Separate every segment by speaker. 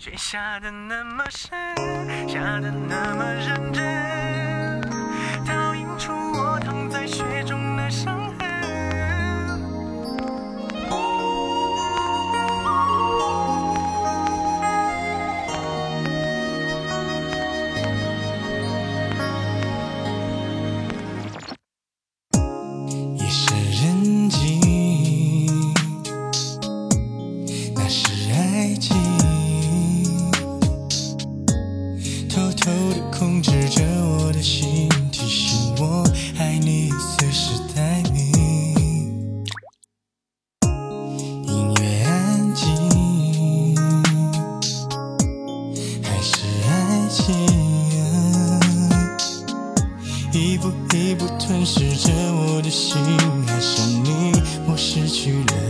Speaker 1: 雪下的那么深，下的那么认真，
Speaker 2: 指着我的心，提醒我爱你随时待命。音乐安静，还是爱情？一步一步吞噬着我的心，爱上你，我失去了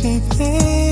Speaker 2: 你让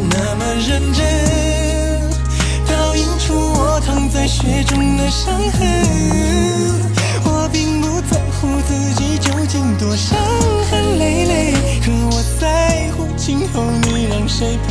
Speaker 2: 中的伤痕。我并不在乎自己究竟多伤痕累累，可我在乎今后你让谁陪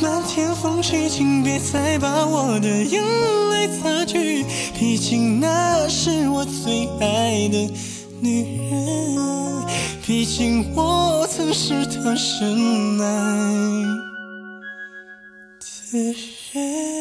Speaker 2: 漫天风雪，请别再把我的眼泪擦去，毕竟那是我最爱的女人，毕竟我曾是她深爱的人。